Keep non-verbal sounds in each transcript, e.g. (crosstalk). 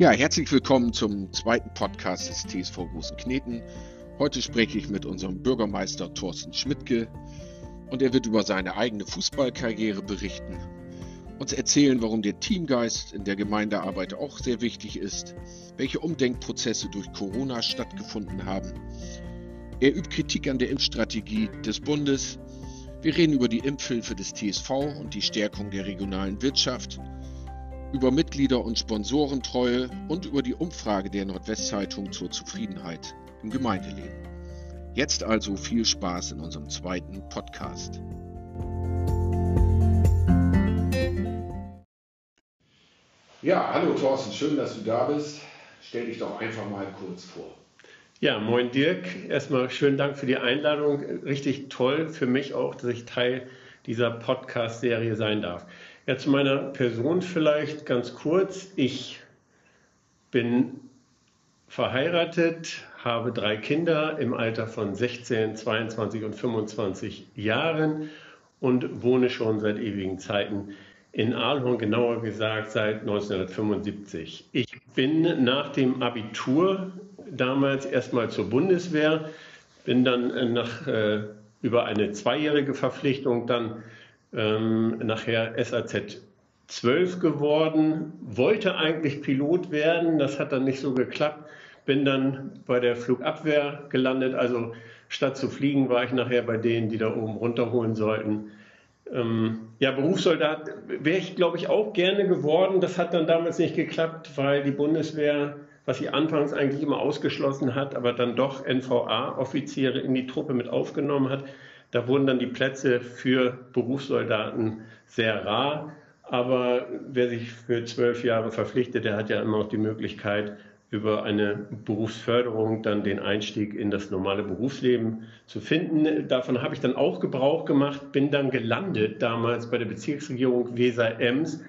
Ja, herzlich willkommen zum zweiten Podcast des TSV Großen Kneten. Heute spreche ich mit unserem Bürgermeister Thorsten Schmidtke und er wird über seine eigene Fußballkarriere berichten, uns erzählen, warum der Teamgeist in der Gemeindearbeit auch sehr wichtig ist, welche Umdenkprozesse durch Corona stattgefunden haben. Er übt Kritik an der Impfstrategie des Bundes. Wir reden über die Impfhilfe des TSV und die Stärkung der regionalen Wirtschaft über Mitglieder- und Sponsorentreue und über die Umfrage der Nordwestzeitung zur Zufriedenheit im Gemeindeleben. Jetzt also viel Spaß in unserem zweiten Podcast. Ja, hallo Thorsten, schön, dass du da bist. Stell dich doch einfach mal kurz vor. Ja, moin Dirk. Erstmal schönen Dank für die Einladung. Richtig toll für mich auch, dass ich Teil dieser Podcast-Serie sein darf. Ja, zu meiner Person vielleicht ganz kurz. Ich bin verheiratet, habe drei Kinder im Alter von 16, 22 und 25 Jahren und wohne schon seit ewigen Zeiten in Aalhorn, genauer gesagt seit 1975. Ich bin nach dem Abitur damals erstmal zur Bundeswehr, bin dann nach, äh, über eine zweijährige Verpflichtung dann ähm, nachher SAZ 12 geworden, wollte eigentlich Pilot werden, das hat dann nicht so geklappt, bin dann bei der Flugabwehr gelandet, also statt zu fliegen war ich nachher bei denen, die da oben runterholen sollten. Ähm, ja, Berufssoldat wäre ich, glaube ich, auch gerne geworden. Das hat dann damals nicht geklappt, weil die Bundeswehr, was sie anfangs eigentlich immer ausgeschlossen hat, aber dann doch NVA-Offiziere in die Truppe mit aufgenommen hat. Da wurden dann die Plätze für Berufssoldaten sehr rar. Aber wer sich für zwölf Jahre verpflichtet, der hat ja immer noch die Möglichkeit, über eine Berufsförderung dann den Einstieg in das normale Berufsleben zu finden. Davon habe ich dann auch Gebrauch gemacht, bin dann gelandet damals bei der Bezirksregierung Weser-Ems.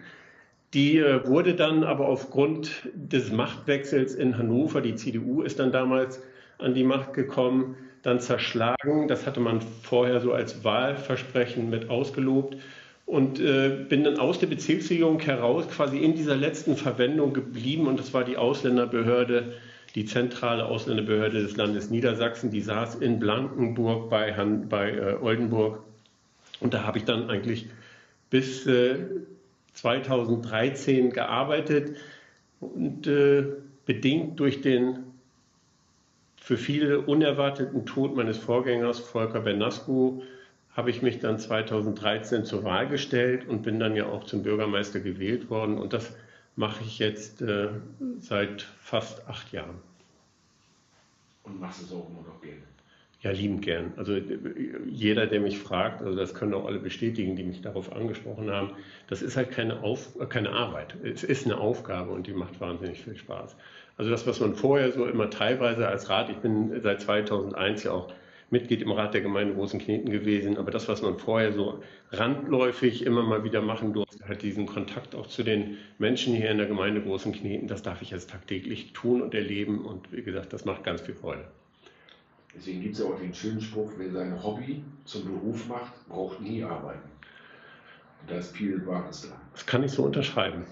Die äh, wurde dann aber aufgrund des Machtwechsels in Hannover, die CDU ist dann damals an die Macht gekommen, dann zerschlagen. Das hatte man vorher so als Wahlversprechen mit ausgelobt. Und äh, bin dann aus der Bezirksregierung heraus quasi in dieser letzten Verwendung geblieben. Und das war die Ausländerbehörde, die zentrale Ausländerbehörde des Landes Niedersachsen, die saß in Blankenburg bei, Han, bei äh, Oldenburg. Und da habe ich dann eigentlich bis äh, 2013 gearbeitet und äh, bedingt durch den für viele unerwarteten Tod meines Vorgängers Volker Bernasco habe ich mich dann 2013 zur Wahl gestellt und bin dann ja auch zum Bürgermeister gewählt worden. Und das mache ich jetzt äh, seit fast acht Jahren. Und machst es auch immer noch gerne? Ja, liebend gern. Also jeder, der mich fragt, also das können auch alle bestätigen, die mich darauf angesprochen haben, das ist halt keine, Auf, keine Arbeit. Es ist eine Aufgabe und die macht wahnsinnig viel Spaß. Also das, was man vorher so immer teilweise als Rat, ich bin seit 2001 ja auch Mitglied im Rat der Gemeinde Großen Kneten gewesen, aber das, was man vorher so randläufig immer mal wieder machen durfte, halt diesen Kontakt auch zu den Menschen hier in der Gemeinde Großen Kneten, das darf ich jetzt tagtäglich tun und erleben und wie gesagt, das macht ganz viel Freude. Deswegen gibt es ja auch den schönen Spruch, wer sein Hobby zum Beruf macht, braucht nie arbeiten. Und da ist viel Wahres dran. Das kann ich so unterschreiben.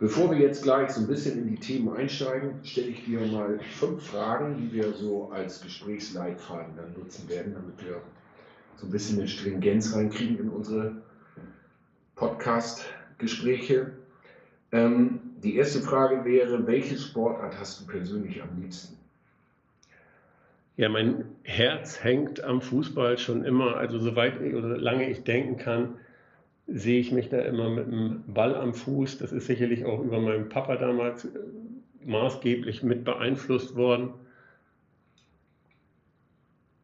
Bevor wir jetzt gleich so ein bisschen in die Themen einsteigen, stelle ich dir mal fünf Fragen, die wir so als Gesprächsleitfaden dann nutzen werden, damit wir so ein bisschen eine Stringenz reinkriegen in unsere Podcast-Gespräche. Ähm, die erste Frage wäre, welche Sportart hast du persönlich am liebsten? Ja, mein Herz hängt am Fußball schon immer, also soweit oder lange ich denken kann, sehe ich mich da immer mit einem Ball am Fuß. Das ist sicherlich auch über meinen Papa damals äh, maßgeblich mit beeinflusst worden.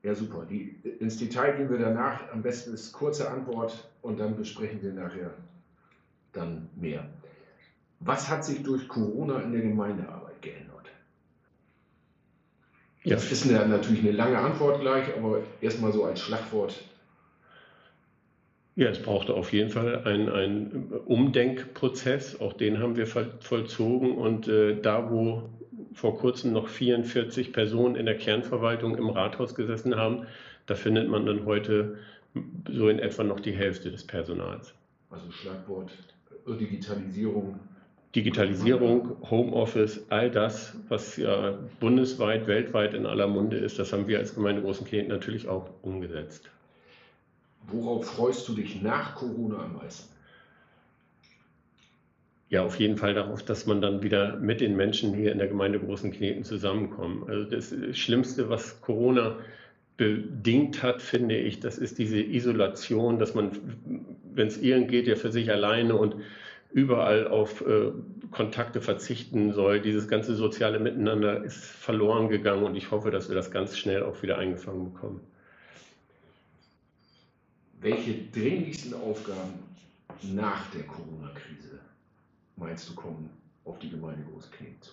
Ja, super. Die, ins Detail gehen wir danach. Am besten ist kurze Antwort und dann besprechen wir nachher dann mehr. Was hat sich durch Corona in der Gemeindearbeit geändert? Ja. Das ist eine, natürlich eine lange Antwort gleich, aber erstmal so als Schlagwort. Ja, es brauchte auf jeden Fall einen, Umdenkprozess, auch den haben wir vollzogen. Und äh, da, wo vor kurzem noch 44 Personen in der Kernverwaltung im Rathaus gesessen haben, da findet man dann heute so in etwa noch die Hälfte des Personals. Also Schlagwort Digitalisierung Digitalisierung, Homeoffice, all das, was ja bundesweit, weltweit in aller Munde ist, das haben wir als Gemeinde Großen Kneten natürlich auch umgesetzt. Worauf freust du dich nach Corona am meisten? Ja, auf jeden Fall darauf, dass man dann wieder mit den Menschen hier in der Gemeinde Großen Kneten zusammenkommt. Also das Schlimmste, was Corona bedingt hat, finde ich, das ist diese Isolation, dass man, wenn es irgend geht, ja für sich alleine und überall auf äh, Kontakte verzichten soll. Dieses ganze soziale Miteinander ist verloren gegangen und ich hoffe, dass wir das ganz schnell auch wieder eingefangen bekommen. Welche dringlichsten Aufgaben nach der Corona-Krise meinst du kommen auf die Gemeinde Großkneten zu?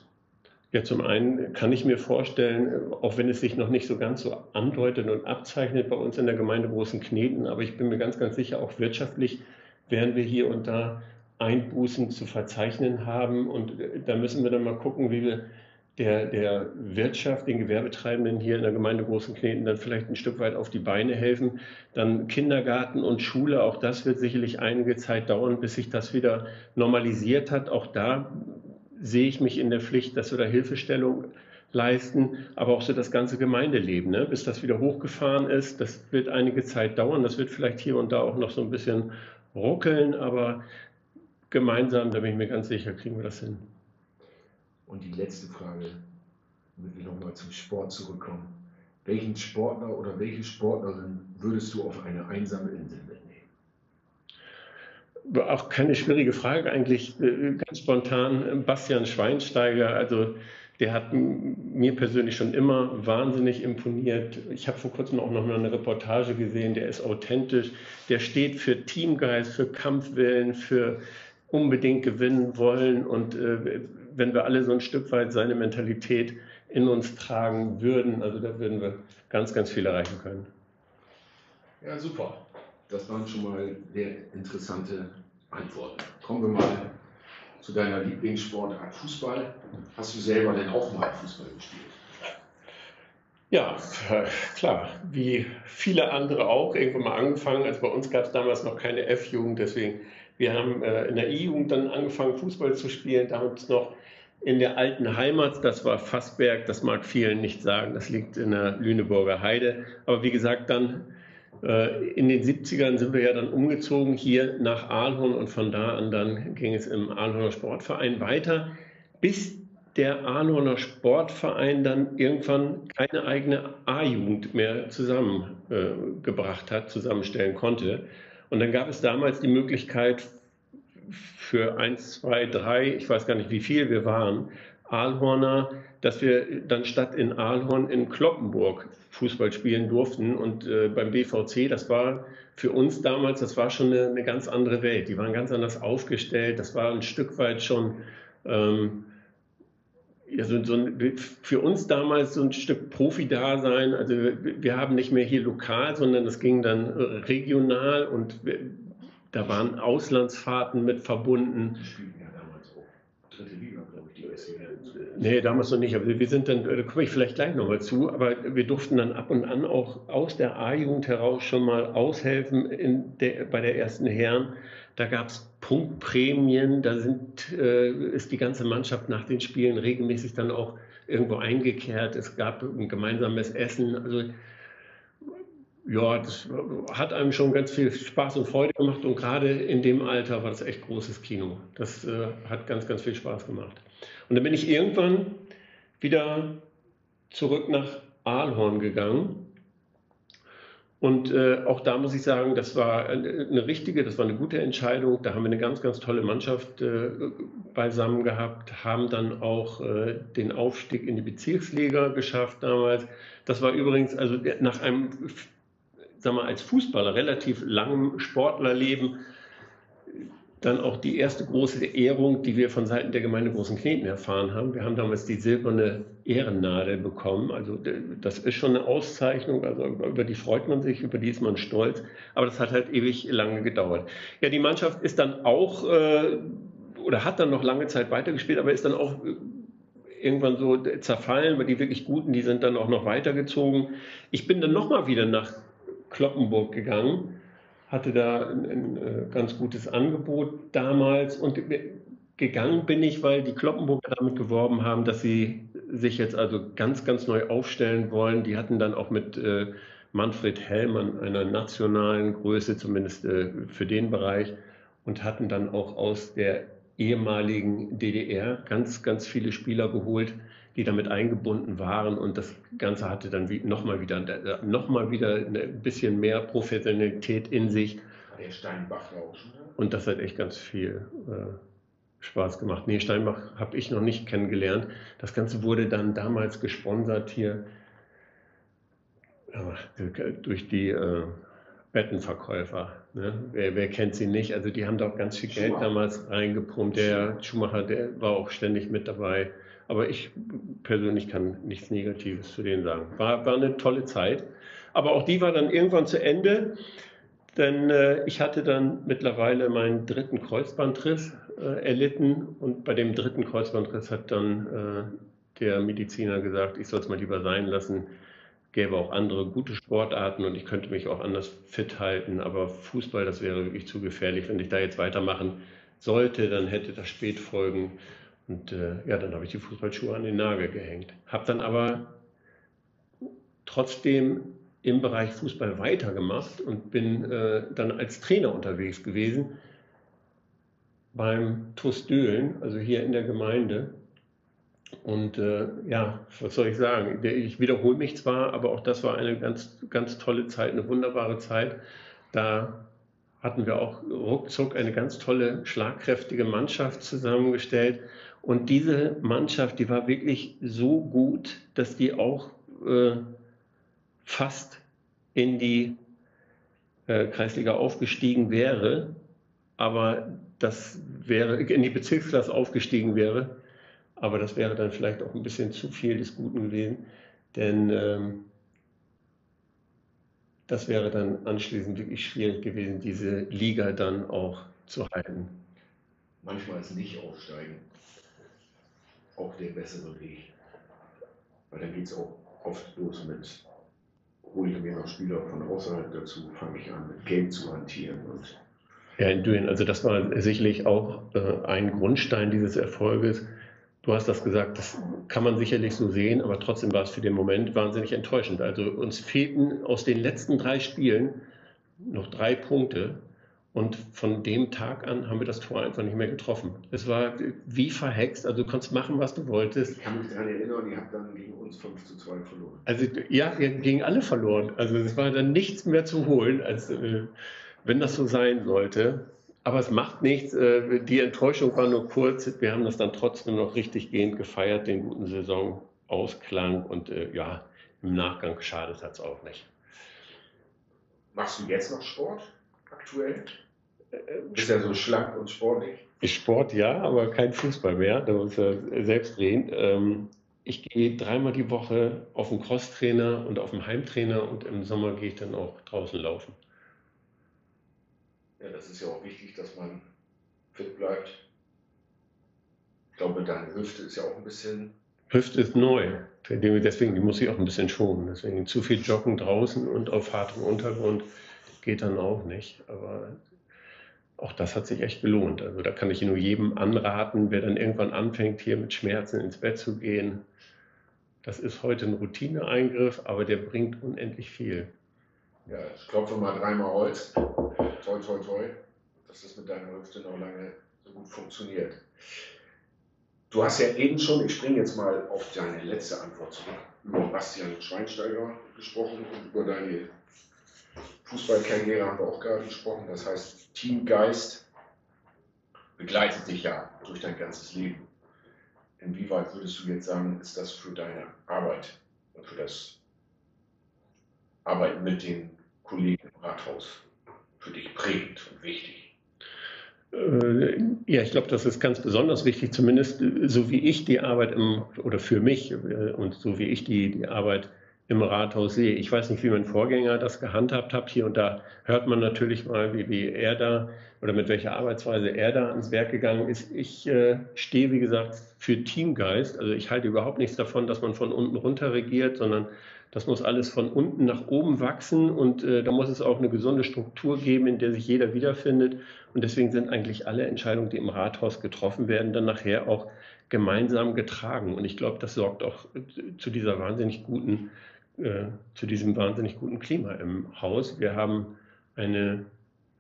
Ja, zum einen kann ich mir vorstellen, auch wenn es sich noch nicht so ganz so andeutet und abzeichnet bei uns in der Gemeinde Großen Kneten, aber ich bin mir ganz, ganz sicher, auch wirtschaftlich werden wir hier und da Einbußen zu verzeichnen haben. Und da müssen wir dann mal gucken, wie wir der, der Wirtschaft, den Gewerbetreibenden hier in der Gemeinde Großen Kneten dann vielleicht ein Stück weit auf die Beine helfen. Dann Kindergarten und Schule, auch das wird sicherlich einige Zeit dauern, bis sich das wieder normalisiert hat. Auch da sehe ich mich in der Pflicht, dass wir da Hilfestellung leisten, aber auch so das ganze Gemeindeleben, ne? bis das wieder hochgefahren ist. Das wird einige Zeit dauern. Das wird vielleicht hier und da auch noch so ein bisschen ruckeln, aber gemeinsam, da bin ich mir ganz sicher, kriegen wir das hin. Und die letzte Frage, damit wir nochmal zum Sport zurückkommen. Welchen Sportler oder welche Sportlerin würdest du auf eine einsame Insel mitnehmen? Auch keine schwierige Frage eigentlich, äh, ganz spontan. Bastian Schweinsteiger, also der hat mir persönlich schon immer wahnsinnig imponiert. Ich habe vor kurzem auch noch eine Reportage gesehen, der ist authentisch, der steht für Teamgeist, für Kampfwillen, für unbedingt gewinnen wollen. Und äh, wenn wir alle so ein Stück weit seine Mentalität in uns tragen würden, also da würden wir ganz, ganz viel erreichen können. Ja, super. Das waren schon mal sehr interessante Antworten. Kommen wir mal zu deiner Lieblingssportart Fußball. Hast du selber denn auch mal Fußball gespielt? Ja, klar, wie viele andere auch, irgendwann mal angefangen. Also bei uns gab es damals noch keine F-Jugend, deswegen wir haben äh, in der E-Jugend dann angefangen, Fußball zu spielen, damals noch in der alten Heimat, das war Fassberg, das mag vielen nicht sagen, das liegt in der Lüneburger Heide. Aber wie gesagt, dann äh, in den 70ern sind wir ja dann umgezogen hier nach Aalhorn und von da an dann ging es im Aalhorner Sportverein weiter, bis der Aalhorner Sportverein dann irgendwann keine eigene A-Jugend mehr zusammengebracht äh, hat, zusammenstellen konnte. Und dann gab es damals die Möglichkeit für eins, zwei, drei, ich weiß gar nicht wie viel wir waren, Aalhorner, dass wir dann statt in Aalhorn in Kloppenburg Fußball spielen durften. Und äh, beim BVC, das war für uns damals, das war schon eine, eine, ganz andere Welt. Die waren ganz anders aufgestellt. Das war ein Stück weit schon ähm, ja, so, so ein, für uns damals so ein Stück Profi-Dasein. Also wir haben nicht mehr hier lokal, sondern es ging dann regional und wir, da waren Auslandsfahrten mit verbunden. Die spielten ja damals auch dritte Liga, glaube ich, die erste Nee, damals noch nicht. Aber wir sind dann, da komme ich vielleicht gleich nochmal zu, aber wir durften dann ab und an auch aus der A-Jugend heraus schon mal aushelfen der, bei der ersten Herren. Da gab es Punktprämien, da sind, äh, ist die ganze Mannschaft nach den Spielen regelmäßig dann auch irgendwo eingekehrt. Es gab ein gemeinsames Essen. Also ja, das hat einem schon ganz viel Spaß und Freude gemacht und gerade in dem Alter war das echt großes Kino. Das äh, hat ganz, ganz viel Spaß gemacht. Und dann bin ich irgendwann wieder zurück nach Aalhorn gegangen und äh, auch da muss ich sagen, das war eine richtige, das war eine gute Entscheidung. Da haben wir eine ganz, ganz tolle Mannschaft äh, beisammen gehabt, haben dann auch äh, den Aufstieg in die Bezirksliga geschafft damals. Das war übrigens, also nach einem, sagen wir, als Fußballer relativ langem Sportlerleben dann auch die erste große Ehrung, die wir von Seiten der Gemeinde Großen Kneten erfahren haben. Wir haben damals die silberne Ehrennadel bekommen. Also das ist schon eine Auszeichnung, also über die freut man sich, über die ist man stolz. Aber das hat halt ewig lange gedauert. Ja, die Mannschaft ist dann auch äh, oder hat dann noch lange Zeit weitergespielt, aber ist dann auch äh, irgendwann so zerfallen, weil die wirklich Guten, die sind dann auch noch weitergezogen. Ich bin dann nochmal wieder nach Kloppenburg gegangen hatte da ein, ein, äh, ganz gutes Angebot damals und gegangen bin ich, weil die Kloppenburger damit geworben haben, dass sie sich jetzt also ganz, ganz neu aufstellen wollen. Die hatten dann auch mit äh, Manfred Hellmann einer nationalen Größe, zumindest äh, für den Bereich, und hatten dann auch aus der ehemaligen DDR ganz, ganz viele Spieler geholt, die damit eingebunden waren. Und das Ganze hatte dann wie, nochmal wieder, äh, noch mal wieder ein bisschen mehr Professionalität in sich. Der Steinbach auch schon. Und das hat echt ganz viel äh, Spaß gemacht. Nee, Steinbach habe ich noch nicht kennengelernt. Das Ganze wurde dann damals gesponsert hier durch die äh, Bettenverkäufer. Ne? Wer, wer, kennt sie nicht? Also die haben doch ganz viel Geld damals reingepumpt. Der Schumacher, der war auch ständig mit dabei. Aber ich persönlich kann nichts Negatives zu denen sagen. War, war eine tolle Zeit. Aber auch die war dann irgendwann zu Ende. Denn äh, ich hatte dann mittlerweile meinen dritten Kreuzbandriss äh, erlitten und bei dem dritten Kreuzbandriss hat dann äh, der Mediziner gesagt, ich soll es mal lieber sein lassen. Gäbe auch andere gute Sportarten und ich könnte mich auch anders fit halten, aber Fußball, das wäre wirklich zu gefährlich. Wenn ich da jetzt weitermachen sollte, dann hätte das Spätfolgen. Und äh, ja, dann habe ich die Fußballschuhe an den Nagel gehängt. Habe dann aber trotzdem im Bereich Fußball weitergemacht und bin äh, dann als Trainer unterwegs gewesen beim TuS Döhlen, also hier in der Gemeinde. Und äh, ja, was soll ich sagen? Ich wiederhole mich zwar, aber auch das war eine ganz, ganz tolle Zeit, eine wunderbare Zeit. Da hatten wir auch ruckzuck eine ganz tolle, schlagkräftige Mannschaft zusammengestellt. Und diese Mannschaft, die war wirklich so gut, dass die auch äh, fast in die äh, Kreisliga aufgestiegen wäre, aber das wäre in die Bezirksklasse aufgestiegen wäre, aber das wäre dann vielleicht auch ein bisschen zu viel des Guten gewesen, denn ähm, das wäre dann anschließend wirklich schwierig gewesen, diese Liga dann auch zu halten. Manchmal ist nicht aufsteigen auch der bessere Weg. Weil dann geht es auch oft los mit hole ich mir noch Spieler von außerhalb dazu, fange ich an, mit Geld zu hantieren. Und ja, in Düren, also das war sicherlich auch äh, ein Grundstein dieses Erfolges. Du hast das gesagt, das kann man sicherlich so sehen, aber trotzdem war es für den Moment wahnsinnig enttäuschend. Also uns fehlten aus den letzten drei Spielen noch drei Punkte. Und von dem Tag an haben wir das Tor einfach nicht mehr getroffen. Es war wie verhext, also du konntest machen, was du wolltest. Ich kann mich daran erinnern, ihr habt dann gegen uns 5 zu 2 verloren. Also ja, wir gegen alle verloren. Also es war dann nichts mehr zu holen, als äh, wenn das so sein sollte. Aber es macht nichts. Äh, die Enttäuschung war nur kurz. Wir haben das dann trotzdem noch richtig gehend gefeiert, den guten Saisonausklang. Und äh, ja, im Nachgang schadet hat es auch nicht. Machst du jetzt noch Sport aktuell? Ist ja so schlank und sportlich. Sport ja, aber kein Fußball mehr. Da muss er selbst drehen. Ähm, ich gehe dreimal die Woche auf den Crosstrainer und auf den Heimtrainer und im Sommer gehe ich dann auch draußen laufen. Ja, das ist ja auch wichtig, dass man fit bleibt. Ich glaube, deine Hüfte ist ja auch ein bisschen. Hüfte ist neu. Deswegen die muss ich auch ein bisschen schonen. Deswegen zu viel Joggen draußen und auf hartem Untergrund geht dann auch nicht. Aber auch das hat sich echt gelohnt. Also da kann ich nur jedem anraten, wer dann irgendwann anfängt, hier mit Schmerzen ins Bett zu gehen. Das ist heute ein Routineeingriff, aber der bringt unendlich viel. Ja, ich klopfe mal dreimal Holz. Toi, toi, toi. Dass das mit deiner Hüfte noch lange so gut funktioniert. Du hast ja eben schon, ich springe jetzt mal auf deine letzte Antwort zurück, über Bastian Schweinsteiger gesprochen und über deine Fußballkarriere haben wir auch gerade gesprochen. Das heißt, Teamgeist begleitet dich ja durch dein ganzes Leben. Inwieweit würdest du jetzt sagen, ist das für deine Arbeit und für das Arbeiten mit den Kollegen im Rathaus für dich prägend und wichtig? Äh, ja, ich glaube, das ist ganz besonders wichtig, zumindest so wie ich die Arbeit im, oder für mich äh, und so wie ich die, die Arbeit im Rathaus sehe. Ich weiß nicht, wie mein Vorgänger das gehandhabt hat. Hier und da hört man natürlich mal, wie, wie er da oder mit welcher Arbeitsweise er da ans Werk gegangen ist. Ich äh, stehe, wie gesagt, für Teamgeist. Also ich halte überhaupt nichts davon, dass man von unten runter regiert, sondern Das muss alles von unten nach oben wachsen und äh, da muss es auch eine gesunde Struktur geben, in der sich jeder wiederfindet. Und deswegen sind eigentlich alle Entscheidungen, die im Rathaus getroffen werden, dann nachher auch gemeinsam getragen. Und ich glaube, das sorgt auch zu dieser wahnsinnig guten, äh, zu diesem wahnsinnig guten Klima im Haus. Wir haben eine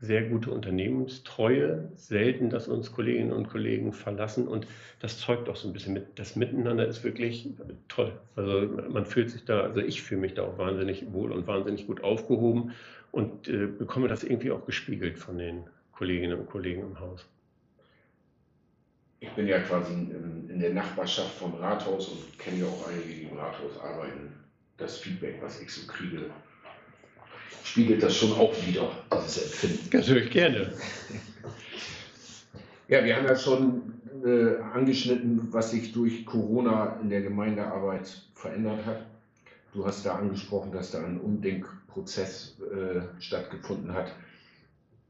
sehr gute Unternehmenstreue, selten, dass uns Kolleginnen und Kollegen verlassen und das zeugt auch so ein bisschen mit. Das Miteinander ist wirklich toll. Also man fühlt sich da, also ich fühle mich da auch wahnsinnig wohl und wahnsinnig gut aufgehoben und äh, bekomme das irgendwie auch gespiegelt von den Kolleginnen und Kollegen im Haus. Ich bin ja quasi in, in der Nachbarschaft vom Rathaus und kenne ja auch einige, die im Rathaus arbeiten. Das Feedback, was ich so kriege, spiegelt das schon auch wieder, dieses Empfinden. Natürlich gerne. Ja, wir haben ja schon äh, angeschnitten, was sich durch Corona in der Gemeindearbeit verändert hat. Du hast da angesprochen, dass da ein Umdenkprozess äh, stattgefunden hat.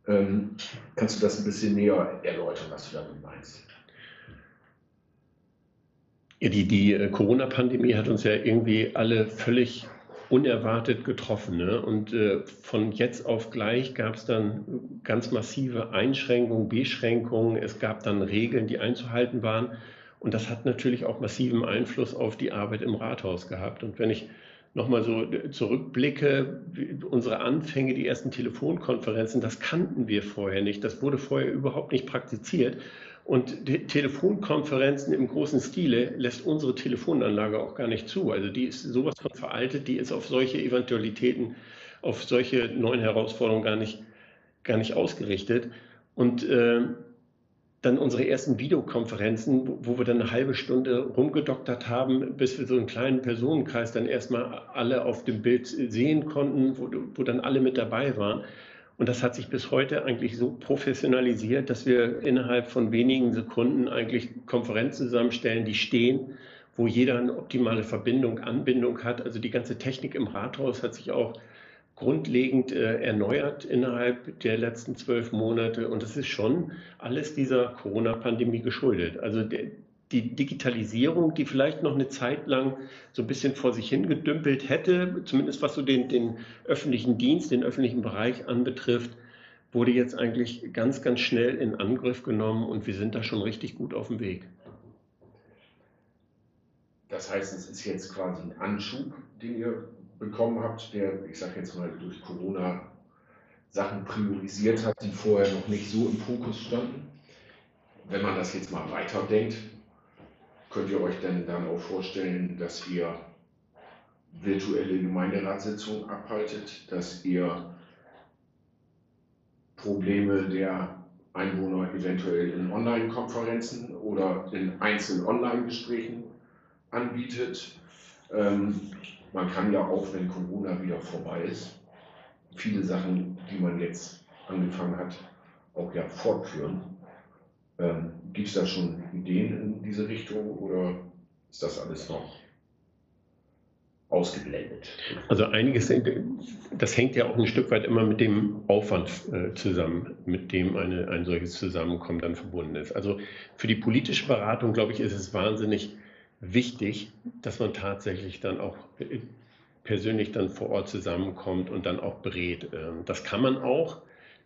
Ähm, kannst du das ein bisschen näher erläutern, was du damit meinst? Die, die äh, Corona-Pandemie hat uns ja irgendwie alle völlig unerwartet getroffen. Ne? Und äh, von jetzt auf gleich gab es dann ganz massive Einschränkungen, Beschränkungen. Es gab dann Regeln, die einzuhalten waren. Und das hat natürlich auch massiven Einfluss auf die Arbeit im Rathaus gehabt. Und wenn ich nochmal so zurückblicke, unsere Anfänge, die ersten Telefonkonferenzen, das kannten wir vorher nicht. Das wurde vorher überhaupt nicht praktiziert. Und Telefonkonferenzen im großen Stile lässt unsere Telefonanlage auch gar nicht zu. Also die ist sowas von veraltet, die ist auf solche Eventualitäten, auf solche neuen Herausforderungen gar nicht, gar nicht ausgerichtet. Und äh, dann unsere ersten Videokonferenzen, wo, wo wir dann eine halbe Stunde rumgedoktert haben, bis wir so einen kleinen Personenkreis dann erstmal alle auf dem Bild sehen konnten, wo, wo dann alle mit dabei waren. Und das hat sich bis heute eigentlich so professionalisiert, dass wir innerhalb von wenigen Sekunden eigentlich Konferenzen zusammenstellen, die stehen, wo jeder eine optimale Verbindung, Anbindung hat. Also die ganze Technik im Rathaus hat sich auch grundlegend äh, erneuert innerhalb der letzten zwölf Monate. Und das ist schon alles dieser Corona-Pandemie geschuldet. Also der, die Digitalisierung, die vielleicht noch eine Zeit lang so ein bisschen vor sich hingedümpelt hätte, zumindest was so den, den öffentlichen Dienst, den öffentlichen Bereich anbetrifft, wurde jetzt eigentlich ganz, ganz schnell in Angriff genommen und wir sind da schon richtig gut auf dem Weg. Das heißt, es ist jetzt quasi ein Anschub, den ihr bekommen habt, der, ich sage jetzt mal, durch Corona Sachen priorisiert hat, die vorher noch nicht so im Fokus standen. Wenn man das jetzt mal weiterdenkt, Könnt ihr euch denn dann auch vorstellen, dass ihr virtuelle Gemeinderatssitzungen abhaltet, dass ihr Probleme der Einwohner eventuell in Online-Konferenzen oder in einzelnen Online-Gesprächen anbietet. Ähm, man kann ja auch, wenn Corona wieder vorbei ist, viele Sachen, die man jetzt angefangen hat, auch ja fortführen. Ähm, Gibt es da schon Ideen in diese Richtung oder ist das alles noch ausgeblendet? Also einiges, das hängt ja auch ein Stück weit immer mit dem Aufwand äh, zusammen, mit dem eine, ein solches Zusammenkommen dann verbunden ist. Also für die politische Beratung, glaube ich, ist es wahnsinnig wichtig, dass man tatsächlich dann auch äh, persönlich dann vor Ort zusammenkommt und dann auch berät. Ähm, das kann man auch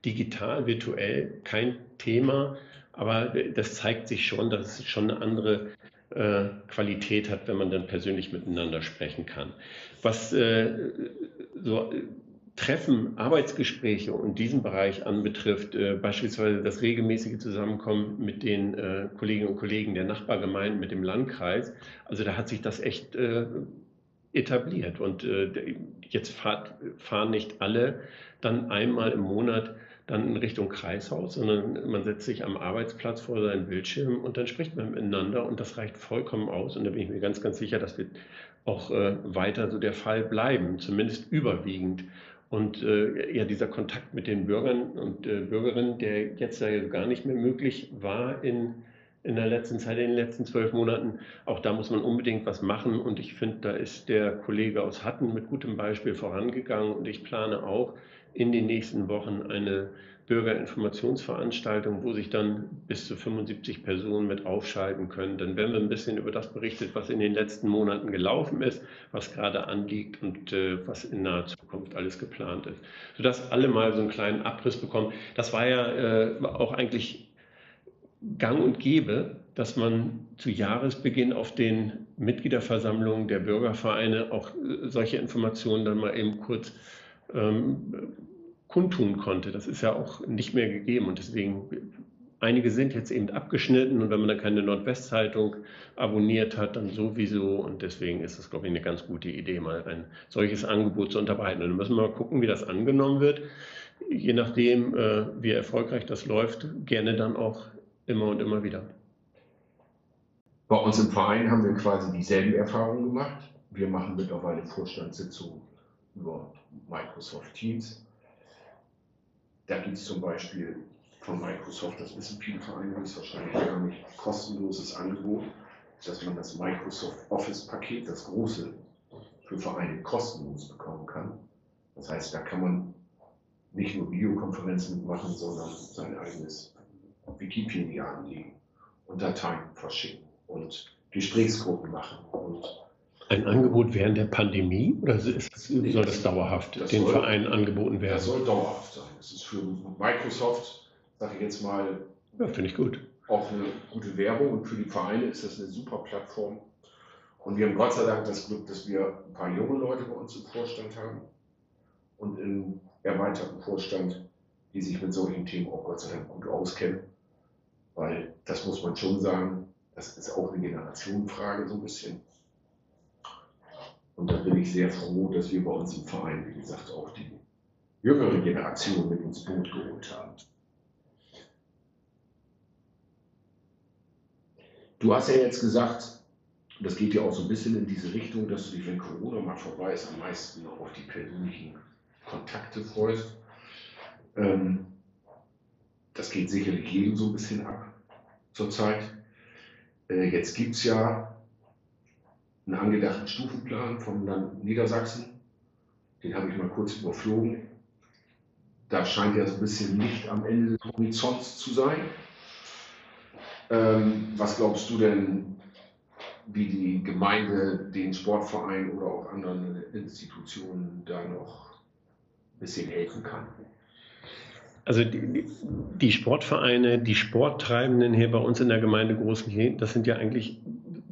digital, virtuell, kein Thema. Aber das zeigt sich schon, dass es schon eine andere äh, Qualität hat, wenn man dann persönlich miteinander sprechen kann. Was äh, so Treffen, Arbeitsgespräche und diesen Bereich anbetrifft, äh, beispielsweise das regelmäßige Zusammenkommen mit den äh, Kolleginnen und Kollegen der Nachbargemeinden, mit dem Landkreis, also da hat sich das echt äh, etabliert. Und äh, jetzt fahrt, fahren nicht alle dann einmal im Monat dann in Richtung Kreishaus, sondern man setzt sich am Arbeitsplatz vor seinen Bildschirm und dann spricht man miteinander und das reicht vollkommen aus. Und da bin ich mir ganz, ganz sicher, dass wir auch äh, weiter so der Fall bleiben, zumindest überwiegend. Und äh, ja, dieser Kontakt mit den Bürgern und äh, Bürgerinnen, der jetzt ja gar nicht mehr möglich war in, in der letzten Zeit, in den letzten zwölf Monaten, auch da muss man unbedingt was machen. Und ich finde, da ist der Kollege aus Hatten mit gutem Beispiel vorangegangen und ich plane auch, in den nächsten Wochen eine Bürgerinformationsveranstaltung, wo sich dann bis zu 75 Personen mit aufschalten können. Dann werden wir ein bisschen über das berichtet, was in den letzten Monaten gelaufen ist, was gerade anliegt und äh, was in naher Zukunft alles geplant ist. Sodass alle mal so einen kleinen Abriss bekommen. Das war ja äh, auch eigentlich gang und gäbe, dass man zu Jahresbeginn auf den Mitgliederversammlungen der Bürgervereine auch äh, solche Informationen dann mal eben kurz ähm, kundtun konnte. Das ist ja auch nicht mehr gegeben und deswegen einige sind jetzt eben abgeschnitten und wenn man dann keine Nordwestzeitung abonniert hat, dann sowieso und deswegen ist es, glaube ich, eine ganz gute Idee, mal ein solches Angebot zu unterbreiten. Und dann müssen wir mal gucken, wie das angenommen wird. Je nachdem, äh, wie erfolgreich das läuft, gerne dann auch immer und immer wieder. Bei uns im Verein haben wir quasi dieselben Erfahrungen gemacht. Wir machen mittlerweile Vorstandssitzungen über Microsoft Teams da gibt es zum Beispiel von Microsoft, das wissen viele Vereine wahrscheinlich gar nicht, kostenloses Angebot, dass man das Microsoft Office-Paket, das große, für Vereine kostenlos bekommen kann. Das heißt, da kann man nicht nur Videokonferenzen machen, sondern sein eigenes Wikipedia anlegen und Dateien verschicken und Gesprächsgruppen machen und ein Angebot während der Pandemie oder ist, nee, soll das dauerhaft das den soll, Vereinen angeboten werden? Das soll dauerhaft sein. Das ist für Microsoft, sage ich jetzt mal, ja, finde ich gut. Auch eine gute Werbung und für die Vereine ist das eine super Plattform. Und wir haben Gott sei Dank das Glück, dass wir ein paar junge Leute bei uns im Vorstand haben und im erweiterten Vorstand, die sich mit solchen Themen auch Gott sei Dank gut auskennen. Weil das muss man schon sagen, das ist auch eine Generationenfrage so ein bisschen. Und da bin ich sehr froh, dass wir bei uns im Verein, wie gesagt, auch die jüngere Generation mit ins Boot geholt haben. Du hast ja jetzt gesagt, das geht ja auch so ein bisschen in diese Richtung, dass du dich, wenn Corona mal vorbei ist, am meisten noch auf die persönlichen Kontakte freust. Ähm, das geht sicherlich jedem so ein bisschen ab zurzeit. Äh, jetzt gibt es ja einen angedachten Stufenplan vom Land Niedersachsen. Den habe ich mal kurz überflogen. Da scheint ja so ein bisschen Licht am Ende des Horizonts zu sein. Ähm, was glaubst du denn, wie die Gemeinde, den Sportverein oder auch anderen Institutionen da noch ein bisschen helfen kann? Also die, die, Sportvereine, die Sporttreibenden hier bei uns in der Gemeinde Großenkirchen, das sind ja eigentlich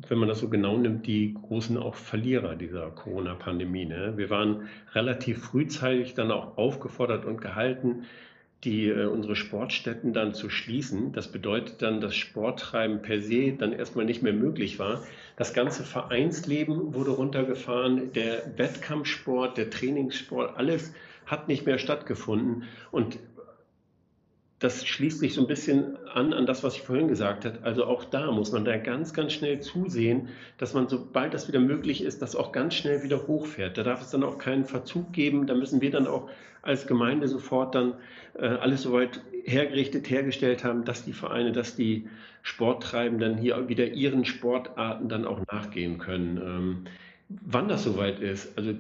wenn man das so genau nimmt, die großen auch Verlierer dieser Corona-Pandemie. Ne? Wir waren relativ frühzeitig dann auch aufgefordert und gehalten, die, äh, unsere Sportstätten dann zu schließen. Das bedeutet dann, dass Sporttreiben per se dann erstmal nicht mehr möglich war. Das ganze Vereinsleben wurde runtergefahren, der Wettkampfsport, der Trainingssport, alles hat nicht mehr stattgefunden. Und das schließt sich so ein bisschen an an das, was ich vorhin gesagt habe. Also auch da muss man da ganz, ganz schnell zusehen, dass man, sobald das wieder möglich ist, das auch ganz schnell wieder hochfährt. Da darf es dann auch keinen Verzug geben. Da müssen wir dann auch als Gemeinde sofort dann äh, alles soweit hergerichtet, hergestellt haben, dass die Vereine, dass die Sporttreibenden hier wieder ihren Sportarten dann auch nachgehen können. Ähm, wann das soweit ist, also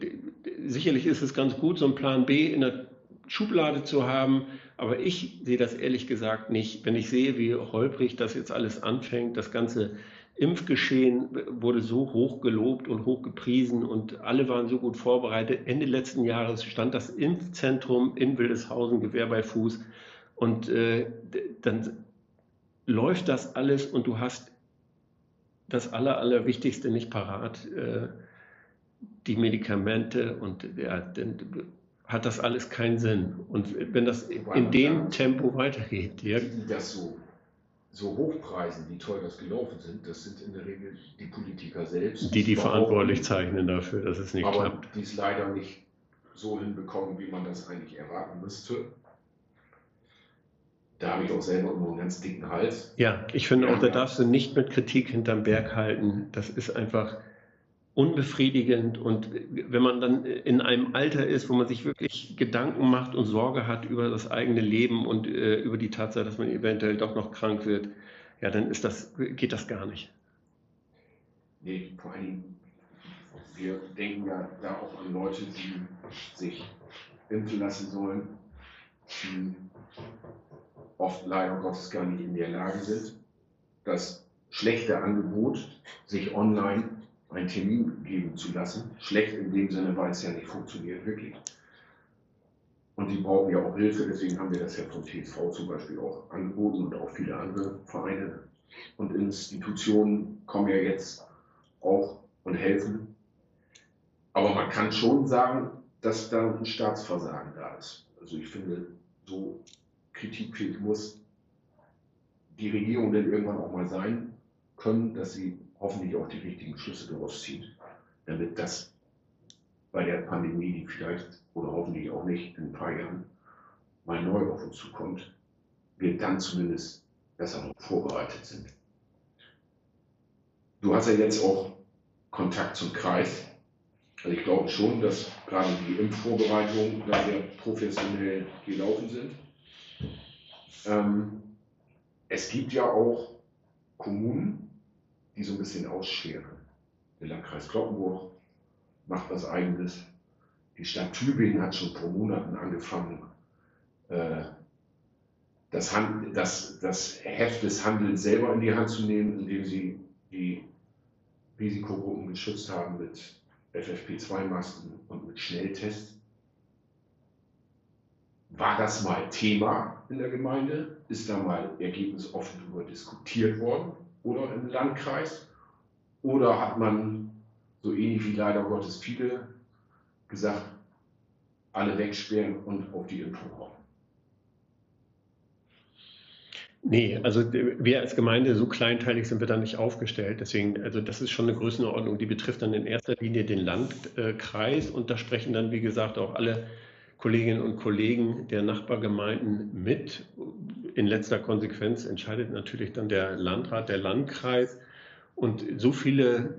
sicherlich ist es ganz gut, so einen Plan B in der Schublade zu haben, aber ich sehe das ehrlich gesagt nicht. Wenn ich sehe, wie holprig das jetzt alles anfängt, das ganze Impfgeschehen wurde so hoch gelobt und hoch gepriesen und alle waren so gut vorbereitet. Ende letzten Jahres stand das Impfzentrum in Wildeshausen Gewehr bei Fuß und äh, dann läuft das alles und du hast das Aller, Allerwichtigste nicht parat, äh, die Medikamente und ja, hat das alles keinen Sinn. Und wenn das in dem Tempo weitergeht, ja. Die das so, so hochpreisen, wie toll das gelaufen sind, das sind in der Regel die Politiker selbst. Die, die verantwortlich zeichnen dafür, dass es nicht aber klappt. Die es leider nicht so hinbekommen, wie man das eigentlich erwarten müsste. Da habe ich auch selber immer einen ganz dicken Hals. Ja, ich finde ja, auch, da darfst du nicht mit Kritik hinterm Berg halten. Das ist einfach unbefriedigend und wenn man dann in einem Alter ist, wo man sich wirklich Gedanken macht und Sorge hat über das eigene Leben und äh, über die Tatsache, dass man eventuell doch noch krank wird, ja, dann ist das, geht das gar nicht. Nee, vor allem, wir denken ja da auch an Leute, die sich impfen lassen sollen, die oft leider Gottes gar nicht in der Lage sind, das schlechte Angebot, sich online einen Termin geben zu lassen. Schlecht in dem Sinne, weil es ja nicht funktioniert, wirklich. Und die brauchen ja auch Hilfe, deswegen haben wir das ja vom TSV zum Beispiel auch angeboten und auch viele andere Vereine und Institutionen kommen ja jetzt auch und helfen. Aber man kann schon sagen, dass da ein Staatsversagen da ist. Also ich finde, so kritikfähig muss die Regierung denn irgendwann auch mal sein können, dass sie hoffentlich auch die richtigen Schlüsse daraus zieht, damit das bei der Pandemie, die vielleicht oder hoffentlich auch nicht in ein paar Jahren mal neu auf uns zukommt, wir dann zumindest besser vorbereitet sind. Du hast ja jetzt auch Kontakt zum Kreis. Also ich glaube schon, dass gerade die Impfvorbereitungen da sehr professionell gelaufen sind. Ähm, es gibt ja auch Kommunen, die so ein bisschen ausscheren. Der Landkreis Kloppenburg macht was Eigenes. Die Stadt Tübingen hat schon vor Monaten angefangen, äh, das, Hand, das, das Heft des Handelns selber in die Hand zu nehmen, indem sie die Risikogruppen geschützt haben mit FFP2-Masken und mit Schnelltests. War das mal Thema in der Gemeinde? Ist da mal ergebnisoffen darüber diskutiert worden oder im Landkreis? Oder hat man, so ähnlich wie leider Gottes viele, gesagt, alle wegsperren und auf die Impfung hoffen? Nee, also wir als Gemeinde, so kleinteilig sind wir da nicht aufgestellt. Deswegen, also das ist schon eine Größenordnung, die betrifft dann in erster Linie den Landkreis und da sprechen dann, wie gesagt, auch alle Kolleginnen und Kollegen der Nachbargemeinden mit. In letzter Konsequenz entscheidet natürlich dann der Landrat, der Landkreis. Und so viele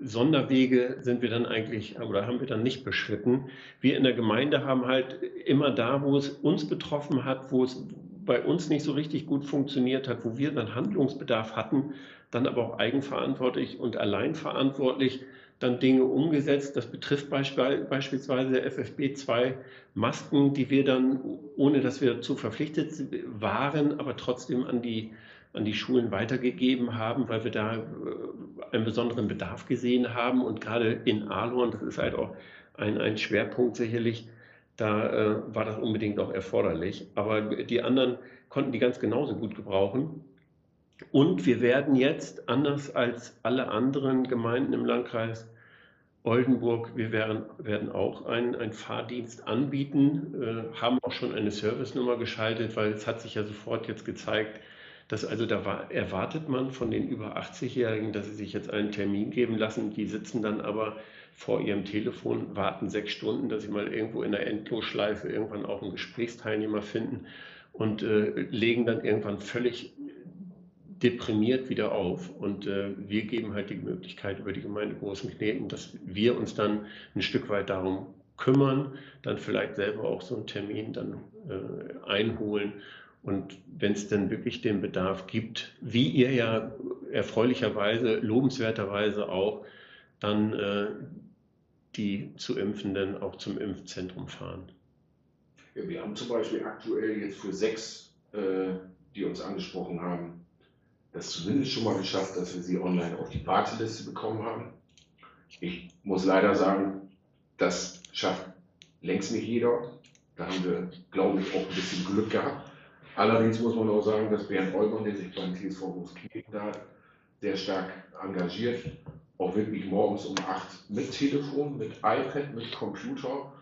Sonderwege sind wir dann eigentlich oder haben wir dann nicht beschritten. Wir in der Gemeinde haben halt immer da, wo es uns betroffen hat, wo es bei uns nicht so richtig gut funktioniert hat, wo wir dann Handlungsbedarf hatten, dann aber auch eigenverantwortlich und alleinverantwortlich dann Dinge umgesetzt. Das betrifft beispielsweise FFB2 Masken, die wir dann, ohne dass wir dazu verpflichtet waren, aber trotzdem an die, an die Schulen weitergegeben haben, weil wir da äh, einen besonderen Bedarf gesehen haben. Und gerade in Ahlorn, das ist halt auch ein, ein Schwerpunkt sicherlich, da äh, war das unbedingt auch erforderlich. Aber die anderen konnten die ganz genauso gut gebrauchen. Und wir werden jetzt, anders als alle anderen Gemeinden im Landkreis Oldenburg, wir werden, werden auch einen, einen Fahrdienst anbieten, äh, haben auch schon eine Servicenummer geschaltet, weil es hat sich ja sofort jetzt gezeigt, dass also da war, erwartet man von den über 80-Jährigen, dass sie sich jetzt einen Termin geben lassen. Die sitzen dann aber vor ihrem Telefon, warten sechs Stunden, dass sie mal irgendwo in der Endlosschleife irgendwann auch einen Gesprächsteilnehmer finden und äh, legen dann irgendwann völlig deprimiert wieder auf. Und äh, wir geben halt die Möglichkeit über die Gemeinde Großen Kneten, dass wir uns dann ein Stück weit darum kümmern, dann vielleicht selber auch so einen Termin dann äh, einholen. Und wenn es denn wirklich den Bedarf gibt, wie ihr ja erfreulicherweise, lobenswerterweise auch, dann äh, die zu Impfenden auch zum Impfzentrum fahren. Ja, wir haben zum Beispiel aktuell jetzt für sechs, äh, die uns angesprochen haben, das zumindest schon mal geschafft, dass wir sie online auf die Warteliste bekommen haben. Ich muss leider sagen, das schafft längst nicht jeder. Da haben wir, glaube ich, auch ein bisschen Glück gehabt. Allerdings muss man auch sagen, dass Bernd Eulmann, der sich beim TSV Großkirchen da sehr stark engagiert, auch wirklich morgens um 8 mit Telefon, mit iPad, mit Computer,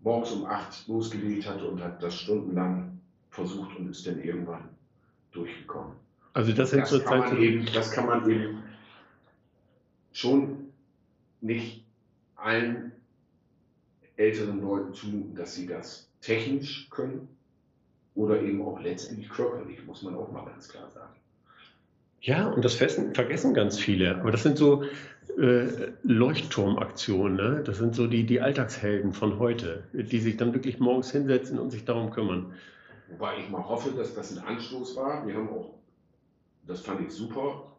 morgens um 8 losgelegt hat und hat das stundenlang versucht und ist dann irgendwann durchgekommen. Also das, das, kann man eben, das kann man eben schon nicht allen älteren Leuten zumuten, dass sie das technisch können oder eben auch letztendlich körperlich, muss man auch mal ganz klar sagen. Ja, und das vergessen ganz viele. Aber das sind so äh, Leuchtturmaktionen. Ne? Das sind so die, die Alltagshelden von heute, die sich dann wirklich morgens hinsetzen und sich darum kümmern. Wobei ich mal hoffe, dass das ein Anstoß war. Wir haben auch, das fand ich super,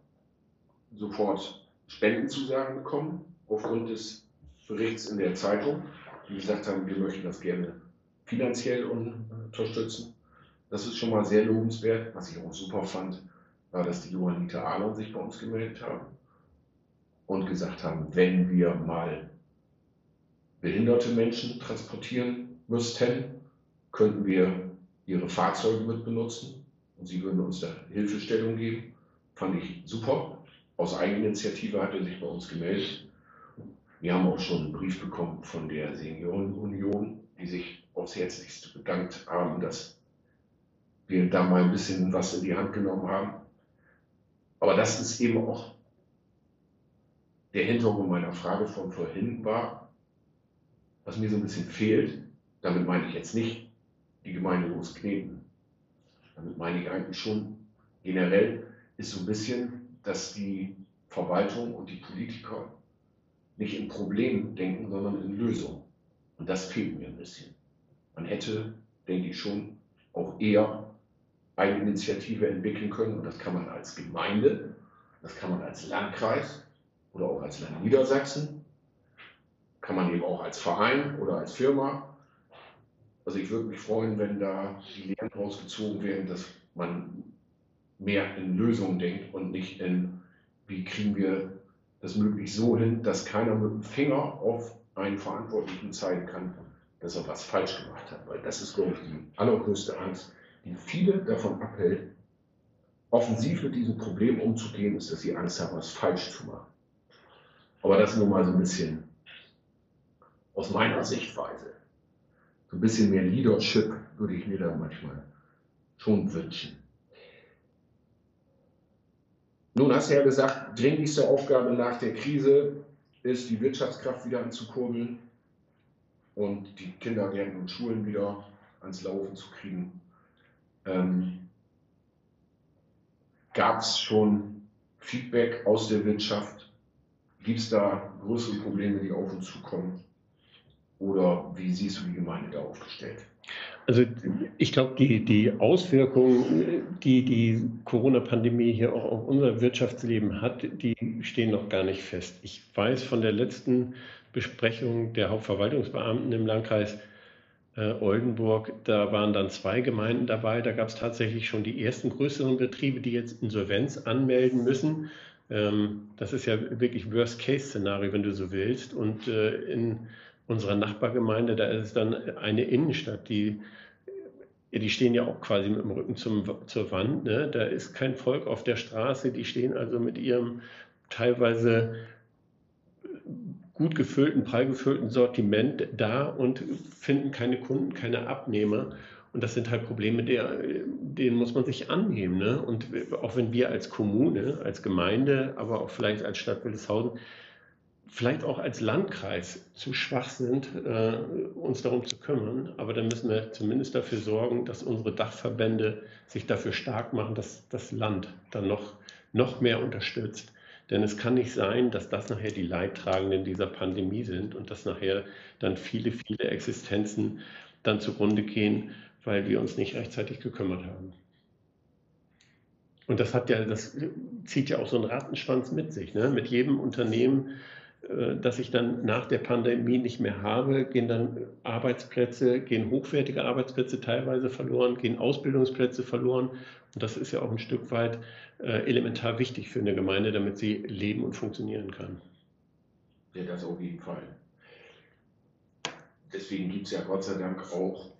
sofort Spendenzusagen bekommen aufgrund des Berichts in der Zeitung. die gesagt haben, wir möchten das gerne finanziell unterstützen. Das ist schon mal sehr lobenswert. Was ich auch super fand, war, dass die Johanniter Ahlon sich bei uns gemeldet haben und gesagt haben, wenn wir mal behinderte Menschen transportieren müssten, könnten wir ihre Fahrzeuge mit benutzen und sie würden uns da Hilfestellung geben. Fand ich super. Aus Eigeninitiative hat er sich bei uns gemeldet. Wir haben auch schon einen Brief bekommen von der Seniorenunion, die sich aufs Herzlichste bedankt haben, dass wir da mal ein bisschen was in die Hand genommen haben. Aber das ist eben auch der Hintergrund meiner Frage von vorhin war, was mir so ein bisschen fehlt. Damit meine ich jetzt nicht die Gemeinde loskneten. Damit meine ich eigentlich schon generell ist so ein bisschen, dass die Verwaltung und die Politiker nicht in Problemen denken, sondern in Lösungen. Und das fehlt mir ein bisschen. Man hätte, denke ich schon, auch eher Eigeninitiative entwickeln können. Und das kann man als Gemeinde, das kann man als Landkreis oder auch als Land Niedersachsen, kann man eben auch als Verein oder als Firma. Also ich würde mich freuen, wenn da die Lehren rausgezogen werden, dass man mehr in Lösungen denkt und nicht in, wie kriegen wir das möglichst so hin, dass keiner mit dem Finger auf einen Verantwortlichen zeigen kann, dass er was falsch gemacht hat. Weil das ist, glaube ich, die allergrößte Angst, die viele davon abhält, offensiv mit diesem Problem umzugehen, ist, dass sie Angst haben, was falsch zu machen. Aber das nur mal so ein bisschen aus meiner Sichtweise. So ein bisschen mehr Leadership würde ich mir da manchmal schon wünschen. Nun hast du ja gesagt, dringlichste Aufgabe nach der Krise ist, die Wirtschaftskraft wieder anzukurbeln und die Kindergärten und Schulen wieder ans Laufen zu kriegen. Ähm, Gab es schon Feedback aus der Wirtschaft? Gibt es da größere Probleme, die auf uns zukommen? Oder wie siehst du die Gemeinde da aufgestellt? Also ich glaube, die, die Auswirkungen, die die Corona-Pandemie hier auch auf unser Wirtschaftsleben hat, die stehen noch gar nicht fest. Ich weiß von der letzten Besprechung der Hauptverwaltungsbeamten im Landkreis äh, Oldenburg, da waren dann zwei Gemeinden dabei. Da gab es tatsächlich schon die ersten größeren Betriebe, die jetzt Insolvenz anmelden müssen. Ähm, das ist ja wirklich Worst-Case-Szenario, wenn du so willst. Und äh, in unserer Nachbargemeinde, da ist es dann eine Innenstadt, die, die stehen ja auch quasi mit dem Rücken zum, zur Wand. Ne? Da ist kein Volk auf der Straße, die stehen also mit ihrem teilweise gut gefüllten, prall gefüllten Sortiment da und finden keine Kunden, keine Abnehmer. Und das sind halt Probleme, der, denen muss man sich annehmen. Ne? Und auch wenn wir als Kommune, als Gemeinde, aber auch vielleicht als Stadt Wildeshausen vielleicht auch als Landkreis zu schwach sind, äh, uns darum zu kümmern. Aber dann müssen wir zumindest dafür sorgen, dass unsere Dachverbände sich dafür stark machen, dass das Land dann noch, noch mehr unterstützt. Denn es kann nicht sein, dass das nachher die Leidtragenden dieser Pandemie sind und dass nachher dann viele, viele Existenzen dann zugrunde gehen, weil wir uns nicht rechtzeitig gekümmert haben. Und das hat ja, das zieht ja auch so einen Rattenschwanz mit sich. Ne? Mit jedem Unternehmen, äh, das ich dann nach der Pandemie nicht mehr habe, gehen dann Arbeitsplätze, gehen hochwertige Arbeitsplätze teilweise verloren, gehen Ausbildungsplätze verloren. Und das ist ja auch ein Stück weit äh, elementar wichtig für eine Gemeinde, damit sie leben und funktionieren kann. Ja, das auf jeden Fall. Deswegen gibt es ja Gott sei Dank auch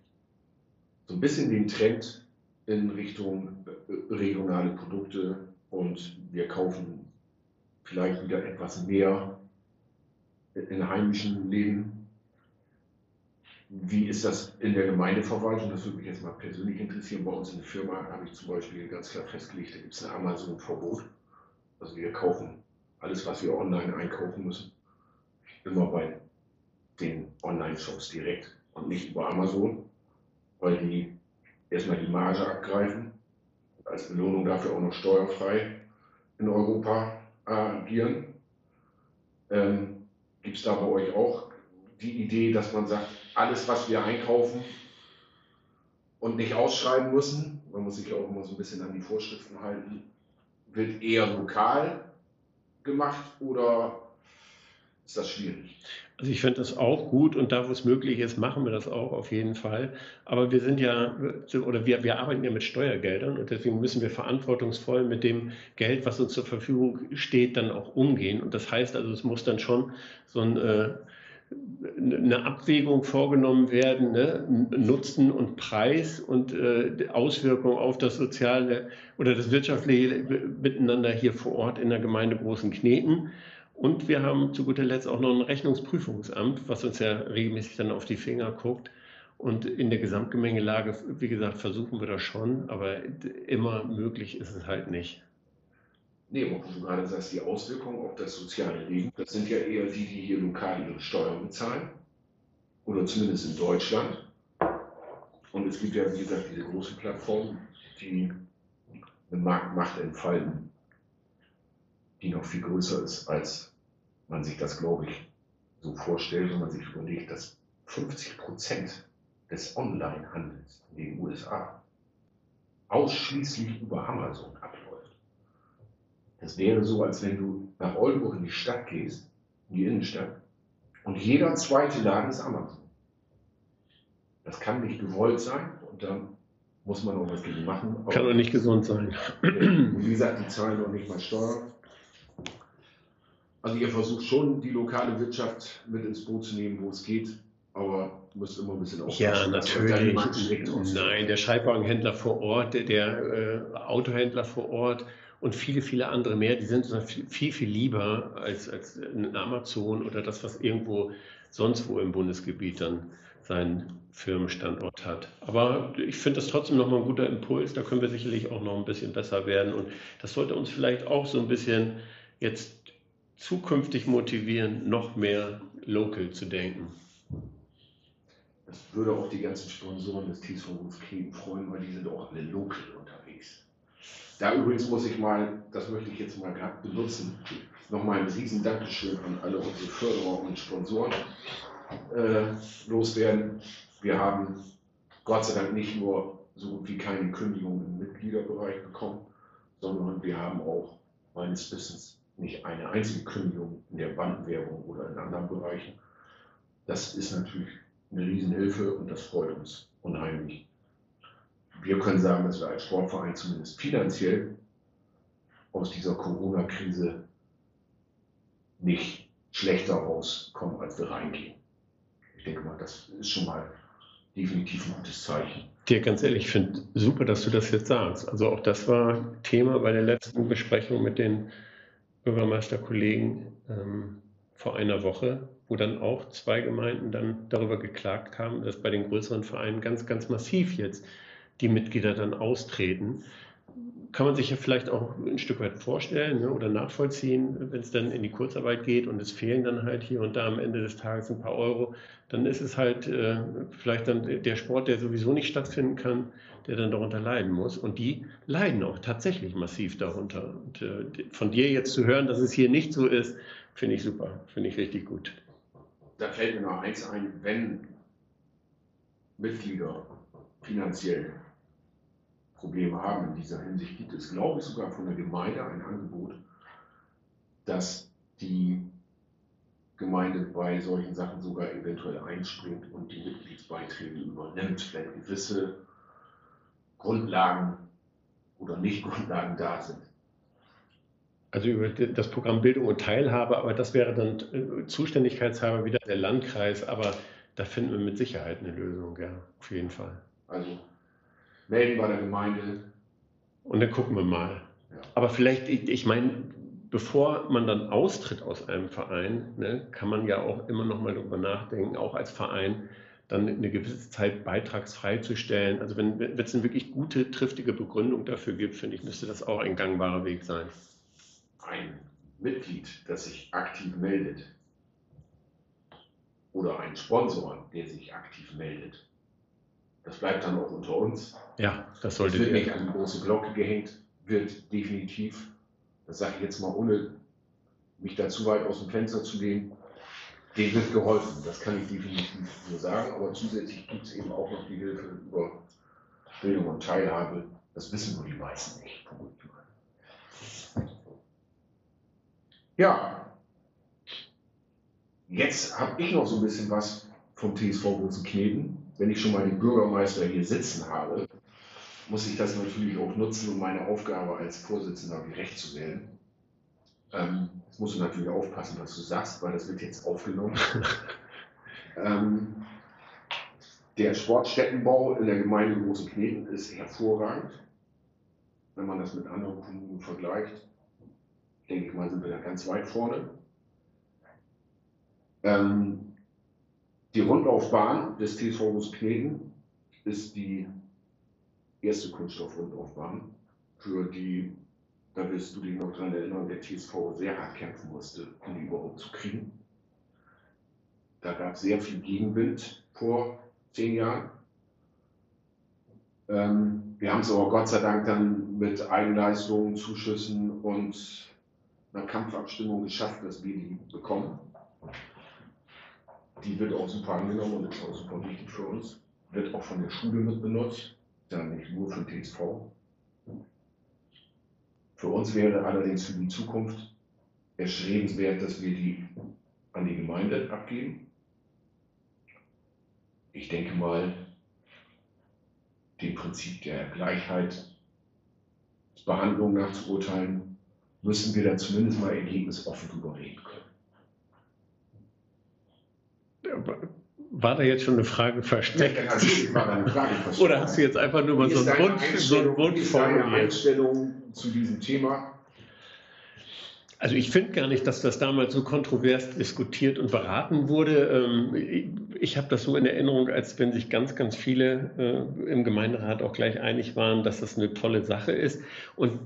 so ein bisschen den Trend in Richtung äh, regionale Produkte und wir kaufen vielleicht wieder etwas mehr in heimischen Läden. Wie ist das in der Gemeindeverwaltung? Das würde mich jetzt mal persönlich interessieren. Bei uns in der Firma habe ich zum Beispiel ganz klar festgelegt, da gibt es ein Amazon-Verbot. Also wir kaufen alles, was wir online einkaufen müssen, immer bei den Online-Shops direkt und nicht über Amazon, weil die erstmal die Marge abgreifen, als Belohnung dafür auch noch steuerfrei in Europa agieren. Ähm, Gibt es da bei euch auch die Idee, dass man sagt, alles, was wir einkaufen und nicht ausschreiben müssen, man muss sich auch immer so ein bisschen an die Vorschriften halten, wird eher lokal gemacht oder ist das schwierig. Also ich finde das auch gut und da, wo es möglich ist, machen wir das auch auf jeden Fall. Aber wir sind ja, oder wir, wir arbeiten ja mit Steuergeldern und deswegen müssen wir verantwortungsvoll mit dem Geld, was uns zur Verfügung steht, dann auch umgehen. Und das heißt also, es muss dann schon so ein äh, eine Abwägung vorgenommen werden, ne? Nutzen und Preis und äh, Auswirkungen auf das soziale oder das wirtschaftliche Miteinander hier vor Ort in der Gemeinde Großen Kneten. Und wir haben zu guter Letzt auch noch ein Rechnungsprüfungsamt, was uns ja regelmäßig dann auf die Finger guckt. Und in der Gesamtgemengelage, wie gesagt, versuchen wir das schon, aber immer möglich ist es halt nicht. Nee, wo du gerade sagst, die Auswirkungen auf das soziale Leben, das sind ja eher die, die hier lokal ihre Steuern bezahlen. Oder zumindest in Deutschland. Und es gibt ja, wie gesagt, diese großen Plattformen, die eine Marktmacht entfalten, die noch viel größer ist, als man sich das, glaube ich, so vorstellt, wenn man sich überlegt, dass 50 Prozent des Onlinehandels in den USA ausschließlich über Amazon abläuft. Das wäre so, als wenn du nach Oldenburg in die Stadt gehst, in die Innenstadt, und jeder zweite Laden ist Amazon. Das kann nicht gewollt sein und da muss man auch was gegen machen. kann doch nicht gesund sein. Wie gesagt, die zahlen noch nicht mal Steuern. Also ihr versucht schon, die lokale Wirtschaft mit ins Boot zu nehmen, wo es geht, aber müsst immer ein bisschen aufpassen. Ja, natürlich. Nein, der Schreibwagenhändler vor Ort, der, der äh, Autohändler vor Ort, und viele, viele andere mehr, die sind viel, viel lieber als, als Amazon oder das, was irgendwo sonst wo im Bundesgebiet dann seinen Firmenstandort hat. Aber ich finde das trotzdem nochmal ein guter Impuls. Da können wir sicherlich auch noch ein bisschen besser werden. Und das sollte uns vielleicht auch so ein bisschen jetzt zukünftig motivieren, noch mehr local zu denken. Das würde auch die ganzen Sponsoren des TSV Kiel freuen, weil die sind auch alle local unterwegs. Da übrigens muss ich mal, das möchte ich jetzt mal gerade benutzen, nochmal ein riesen Dankeschön an alle unsere Förderer und Sponsoren äh, loswerden. Wir haben Gott sei Dank nicht nur so gut wie keine Kündigung im Mitgliederbereich bekommen, sondern wir haben auch meines Wissens nicht eine einzige Kündigung in der Bandenwerbung oder in anderen Bereichen. Das ist natürlich eine Riesenhilfe und das freut uns unheimlich wir können sagen, dass wir als Sportverein zumindest finanziell aus dieser Corona-Krise nicht schlechter rauskommen, als wir reingehen. Ich denke mal, das ist schon mal definitiv ein gutes Zeichen. Dir ganz ehrlich, ich finde super, dass du das jetzt sagst. Also auch das war Thema bei der letzten Besprechung mit den Bürgermeisterkollegen ähm, vor einer Woche, wo dann auch zwei Gemeinden dann darüber geklagt haben, dass bei den größeren Vereinen ganz, ganz massiv jetzt die Mitglieder dann austreten. Kann man sich ja vielleicht auch ein Stück weit vorstellen ne, oder nachvollziehen, wenn es dann in die Kurzarbeit geht und es fehlen dann halt hier und da am Ende des Tages ein paar Euro, dann ist es halt äh, vielleicht dann der Sport, der sowieso nicht stattfinden kann, der dann darunter leiden muss. Und die leiden auch tatsächlich massiv darunter. Und äh, von dir jetzt zu hören, dass es hier nicht so ist, finde ich super, finde ich richtig gut. Da fällt mir noch eins ein, wenn Mitglieder finanziell Probleme haben in dieser Hinsicht, gibt es, glaube ich, sogar von der Gemeinde ein Angebot, dass die Gemeinde bei solchen Sachen sogar eventuell einspringt und die Mitgliedsbeiträge übernimmt, wenn gewisse Grundlagen oder Nicht-Grundlagen da sind. Also über das Programm Bildung und Teilhabe, aber das wäre dann äh, Zuständigkeitshaber wieder der Landkreis, aber da finden wir mit Sicherheit eine Lösung, ja, auf jeden Fall. Also melden bei der Gemeinde. Und dann gucken wir mal. Ja. Aber vielleicht, ich, ich meine, bevor man dann austritt aus einem Verein, ne, kann man ja auch immer noch mal darüber nachdenken, auch als Verein dann eine gewisse Zeit beitragsfrei zu stellen. Also wenn, wenn es eine wirklich gute, triftige Begründung dafür gibt, finde ich, müsste das auch ein gangbarer Weg sein. Ein Mitglied, das sich aktiv meldet, oder ein Sponsor, der sich aktiv meldet, das bleibt dann auch unter uns. Ja, das sollte. Es wird nicht an die große Glocke gehängt, wird definitiv, das sage ich jetzt mal, ohne mich da zu weit aus dem Fenster zu lehnen, dem wird geholfen. Das kann ich definitiv nur sagen. Aber zusätzlich gibt es eben auch noch die Hilfe über Bildung und Teilhabe. Das wissen nur die meisten nicht. Ja, jetzt habe ich noch so ein bisschen was vom TSV Rosenkneten. Wenn ich schon mal den Bürgermeister hier sitzen habe, muss ich das natürlich auch nutzen, um meine Aufgabe als Vorsitzender gerecht zu werden. Ähm, jetzt musst du natürlich aufpassen, was du sagst, weil das wird jetzt aufgenommen. (laughs) ähm, der Sportstättenbau in der Gemeinde Großenkneten ist hervorragend. Wenn man das mit anderen Kommunen vergleicht, denke ich mal, sind wir da ganz weit vorne. Ähm, die Rundlaufbahn des TSV Großenkneten ist die erste Kunststoffrundlaufbahn, für die, da wirst du dich noch daran erinnern, der TSV sehr hart kämpfen musste, um die überhaupt zu kriegen. Da gab es sehr viel Gegenwind vor zehn Jahren. Ähm, wir haben es aber Gott sei Dank dann mit Eigenleistungen, Zuschüssen und einer Kampfabstimmung geschafft, dass wir die bekommen. Die wird auch super angenommen und ist auch super wichtig für uns. Wird auch von der Schule mit benutzt, dann nicht nur für TSV. Für uns wäre allerdings für die Zukunft erstrebenswert, dass wir die an die Gemeinde abgeben ich denke mal, dem Prinzip der Gleichheitsbehandlung nach zu urteilen, müssen wir da zumindest mal ergebnisoffen drüber reden können. War da jetzt schon eine Frage versteckt? Ja, war da eine Frage (laughs) versteckt. Oder hast du jetzt einfach nur mal so einen Wunsch, so einen Wunsch formuliert? Einstellung zu diesem Thema? Also ich finde gar nicht, dass das damals so kontrovers diskutiert und beraten wurde. Ähm, ich habe das so in Erinnerung, als wenn sich ganz, ganz viele äh, im Gemeinderat auch gleich einig waren, dass das eine tolle Sache ist. Und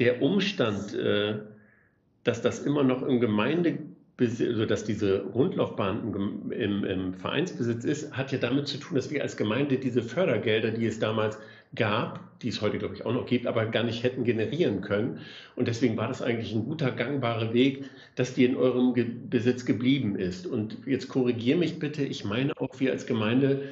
der Umstand, äh, dass das immer noch im Also dass diese Rundlaufbahn im, im, im, Vereinsbesitz ist, hat ja damit zu tun, dass wir als Gemeinde diese Fördergelder, die es damals gab, die es heute, glaube ich, auch noch gibt, aber gar nicht hätten generieren können. Und deswegen war das eigentlich ein guter, gangbarer Weg, dass die in eurem Ge Besitz geblieben ist. Und jetzt korrigiere mich bitte, ich meine auch, wir als Gemeinde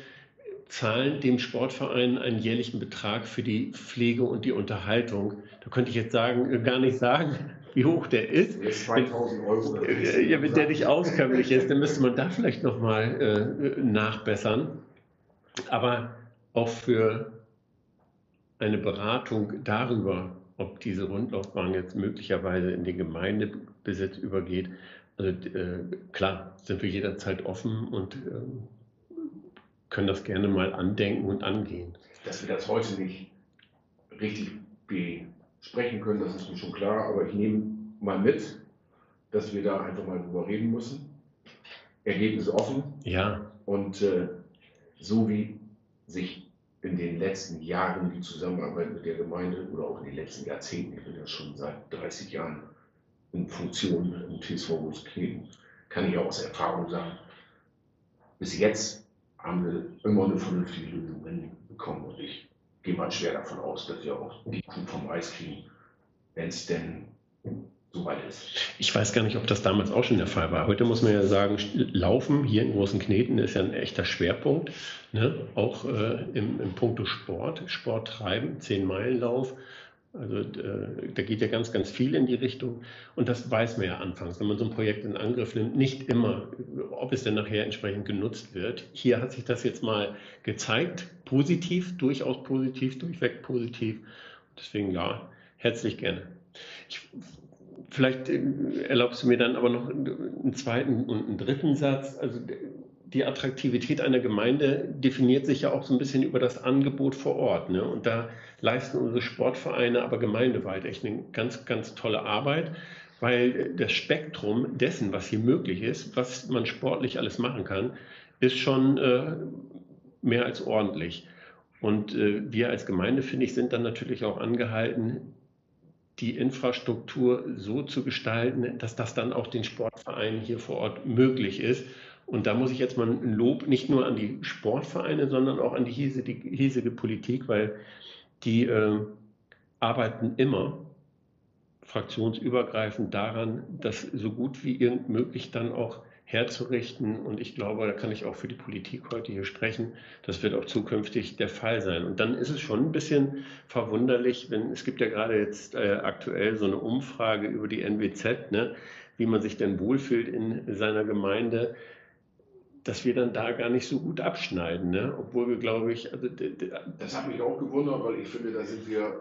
zahlen dem Sportverein einen jährlichen Betrag für die Pflege und die Unterhaltung. Da könnte ich jetzt sagen, gar nicht sagen, wie hoch der ist. Der ist 2000 Euro. Ja, wenn der nicht auskömmlich ist, dann müsste man da vielleicht nochmal äh, nachbessern. Aber auch für eine Beratung darüber, ob diese Rundlaufbahn jetzt möglicherweise in den Gemeindebesitz übergeht, also äh, klar, sind wir jederzeit offen und äh, können das gerne mal andenken und angehen. Dass wir das heute nicht richtig sprechen können, das ist mir schon klar, aber ich nehme mal mit, dass wir da einfach mal drüber reden müssen. Ergebnisse offen. Ja. Und äh, so wie sich in den letzten Jahren die Zusammenarbeit mit der Gemeinde oder auch in den letzten Jahrzehnten, ich bin ja schon seit 30 Jahren in Funktion im TSV Großkneten, kann ich auch aus Erfahrung sagen, bis jetzt haben wir immer eine vernünftige Lösung bekommen und ich gehe mal schwer davon aus, dass wir auch die Kuh vom Eis kriegen, wenn es denn soweit ist. Ich weiß gar nicht, ob das damals auch schon der Fall war. Heute muss man ja sagen, Laufen hier in großen Kneten ist ja ein echter Schwerpunkt. Ne? Auch äh, im, im Punkto Sport, Sport treiben, 10-Meilen-Lauf. Also äh, da geht ja ganz, ganz viel in die Richtung. Und das weiß man ja anfangs, wenn man so ein Projekt in Angriff nimmt, nicht immer, ob es denn nachher entsprechend genutzt wird. Hier hat sich das jetzt mal gezeigt, positiv, durchaus positiv, durchweg positiv. Deswegen ja, herzlich gerne. Ich, vielleicht äh, erlaubst du mir dann aber noch einen zweiten und einen dritten Satz. Also die Attraktivität einer Gemeinde definiert sich ja auch so ein bisschen über das Angebot vor Ort. Ne? Und da leisten unsere Sportvereine aber gemeindeweit echt eine ganz, ganz tolle Arbeit, weil das Spektrum dessen, was hier möglich ist, was man sportlich alles machen kann, ist schon äh, mehr als ordentlich. Und äh, wir als Gemeinde, finde ich, sind dann natürlich auch angehalten, die Infrastruktur so zu gestalten, dass das dann auch den Sportvereinen hier vor Ort möglich ist. Und da muss ich jetzt mal ein Lob nicht nur an die Sportvereine, sondern auch an die hiesige, hiesige Politik, weil die äh, arbeiten immer fraktionsübergreifend daran, dass so gut wie irgend möglich dann auch herzurichten. Und ich glaube, da kann ich auch für die Politik heute hier sprechen. Das wird auch zukünftig der Fall sein. Und dann ist es schon ein bisschen verwunderlich, wenn es gibt ja gerade jetzt äh, aktuell so eine Umfrage über die NWZ, ne? wie man sich denn wohlfühlt in seiner Gemeinde, dass wir dann da gar nicht so gut abschneiden. Ne? Obwohl wir, glaube ich. Also, das hat mich auch gewundert, weil ich finde, da sind wir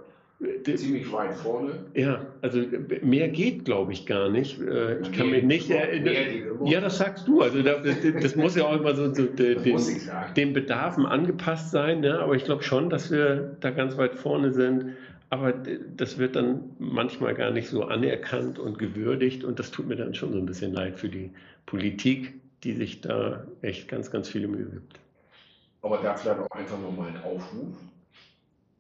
ziemlich weit vorne. Ja, also mehr geht, glaube ich, gar nicht. Äh, ich kann mich nicht erinnern. Ja, das sagst du. Also das, das muss ja auch immer so, so den, den, Bedarfen angepasst sein. Ne? Aber ich glaube schon, dass wir da ganz weit vorne sind. Aber das wird dann manchmal gar nicht so anerkannt und gewürdigt. Und das tut mir dann schon so ein bisschen leid für die Politik, die sich da echt ganz, ganz viele Mühe gibt. Aber da vielleicht auch einfach nochmal ein Aufruf.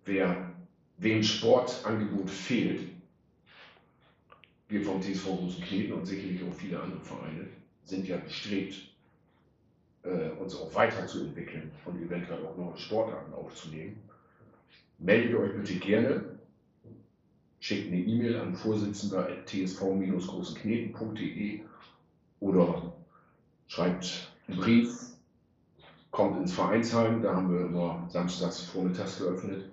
Wer wem Sportangebot fehlt, wir vom TSV Großenkneten und sicherlich auch viele andere Vereine sind ja bestrebt, äh, uns auch weiterzuentwickeln und eventuell auch neue Sportarten aufzunehmen. Meldet euch bitte gerne, schickt eine E-Mail an vorsitzender tsv-großenkneten.de oder schreibt einen Brief, kommt ins Vereinsheim, da haben wir immer samstags vormittags geöffnet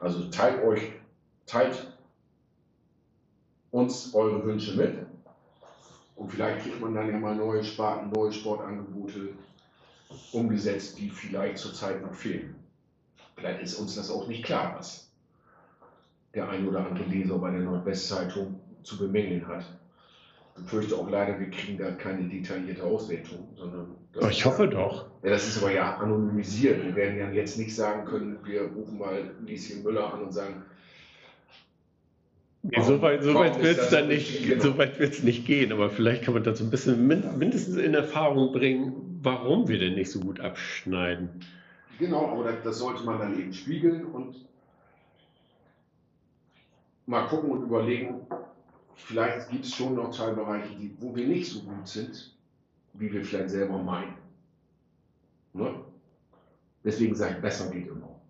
also teilt euch, teilt uns eure Wünsche mit. Und vielleicht kriegt man dann ja mal neue Sparten, neue Sportangebote umgesetzt, die vielleicht zurzeit noch fehlen. Vielleicht ist uns das auch nicht klar, was der ein oder andere Leser bei der Nordwestzeitung zu bemängeln hat befürchte auch leider, wir kriegen da keine detaillierte Auswertung, sondern. ich hoffe doch. Ja, das ist aber ja anonymisiert. Wir werden ja jetzt nicht sagen können, wir rufen mal Lieschen Müller an und sagen, Nee, so weit, so weit wird es dann nicht, genau. so weit wird's nicht gehen, aber vielleicht kann man da so ein bisschen mindestens in Erfahrung bringen, warum wir denn nicht so gut abschneiden. Genau, aber das sollte man dann eben spiegeln und mal gucken und überlegen, vielleicht gibt es schon noch Teilbereiche, die, wo wir nicht so gut sind, wie wir vielleicht selber meinen. Ne? Deswegen sage ich, besser geht immer.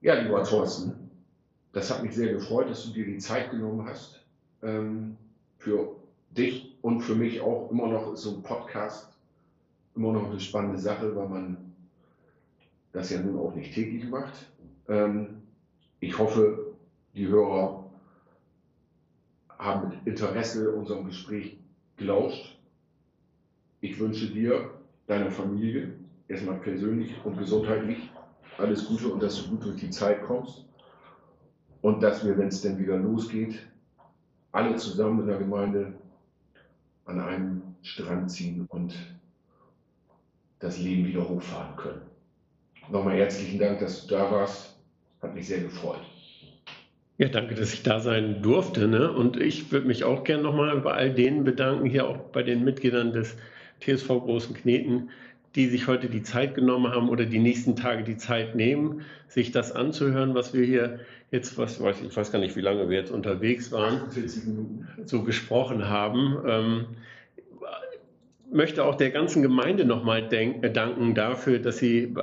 Ja, lieber Thorsten, das hat mich sehr gefreut, dass du dir die Zeit genommen hast. Ähm, für dich und für mich auch immer noch ist so ein Podcast immer noch eine spannende Sache, weil man das ja nun auch nicht täglich macht. Ähm, ich hoffe, die Hörer haben mit Interesse unserem Gespräch gelauscht. Ich wünsche dir, deiner Familie, erstmal persönlich und gesundheitlich alles Gute und dass du gut durch die Zeit kommst. Und dass wir, wenn es denn wieder losgeht, alle zusammen in der Gemeinde an einem Strand ziehen und das Leben wieder hochfahren können. Nochmal herzlichen Dank, dass du da warst. Hat mich sehr gefreut. Ja, danke, dass ich da sein durfte. Ne? Und ich würde mich auch gerne nochmal bei all denen bedanken, hier auch bei den Mitgliedern des TSV Großen Kneten, die sich heute die Zeit genommen haben oder die nächsten Tage die Zeit nehmen, sich das anzuhören, was wir hier jetzt, was weiß ich, weiß gar nicht, wie lange wir jetzt unterwegs waren, so gesprochen haben. Ähm, möchte auch der ganzen Gemeinde nochmal danken dafür, dass sie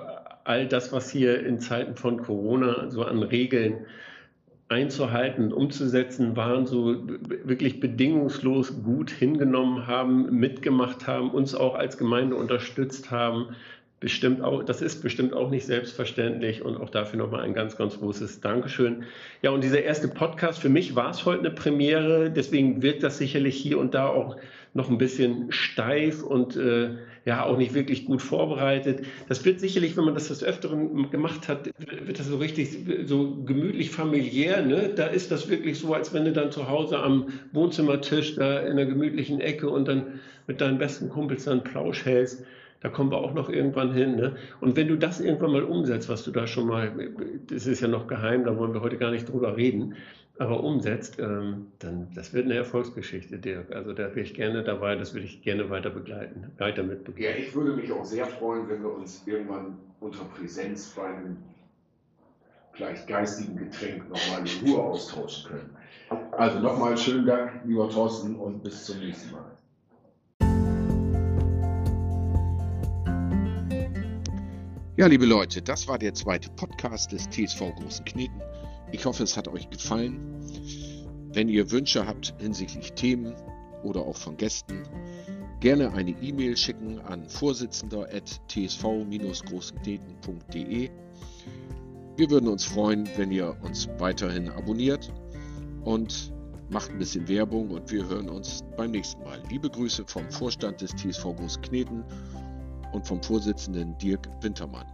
all das, was hier in Zeiten von Corona so an Regeln einzuhalten und umzusetzen waren, so wirklich bedingungslos gut hingenommen haben, mitgemacht haben, uns auch als Gemeinde unterstützt haben. Bestimmt auch, das ist bestimmt auch nicht selbstverständlich und auch dafür nochmal ein ganz, ganz großes Dankeschön. Ja, und dieser erste Podcast, für mich war es heute eine Premiere, deswegen wirkt das sicherlich hier und da auch noch ein bisschen steif und äh, ja auch nicht wirklich gut vorbereitet. Das wird sicherlich, wenn man das des Öfteren gemacht hat, wird das so richtig so gemütlich familiär. Ne? Da ist das wirklich so, als wenn du dann zu Hause am Wohnzimmertisch da in einer gemütlichen Ecke und dann mit deinen besten Kumpels dann Plausch hältst. Da kommen wir auch noch irgendwann hin. Ne? Und wenn du das irgendwann mal umsetzt, was du da schon mal, das ist ja noch geheim, da wollen wir heute gar nicht drüber reden, aber umsetzt, ähm, dann das wird eine Erfolgsgeschichte, Dirk. Also da wäre ich gerne dabei, das würde ich gerne weiter begleiten, weiter mit begleiten. Ja, ich würde mich auch sehr freuen, wenn wir uns irgendwann unter Präsenz bei einem vielleicht geistigen Getränk nochmal in Ruhe austauschen können. Also nochmal schönen Dank, lieber Thorsten, und bis zum nächsten Mal. Ja, liebe Leute, das war der zweite Podcast des TSV Großen Kneten. Ich hoffe, es hat euch gefallen. Wenn ihr Wünsche habt hinsichtlich Themen oder auch von Gästen, gerne eine E-Mail schicken an vorsitzender.tsv-großenkneten.de. Wir würden uns freuen, wenn ihr uns weiterhin abonniert und macht ein bisschen Werbung und wir hören uns beim nächsten Mal. Liebe Grüße vom Vorstand des TSV Großkneten und vom Vorsitzenden Dirk Wintermann.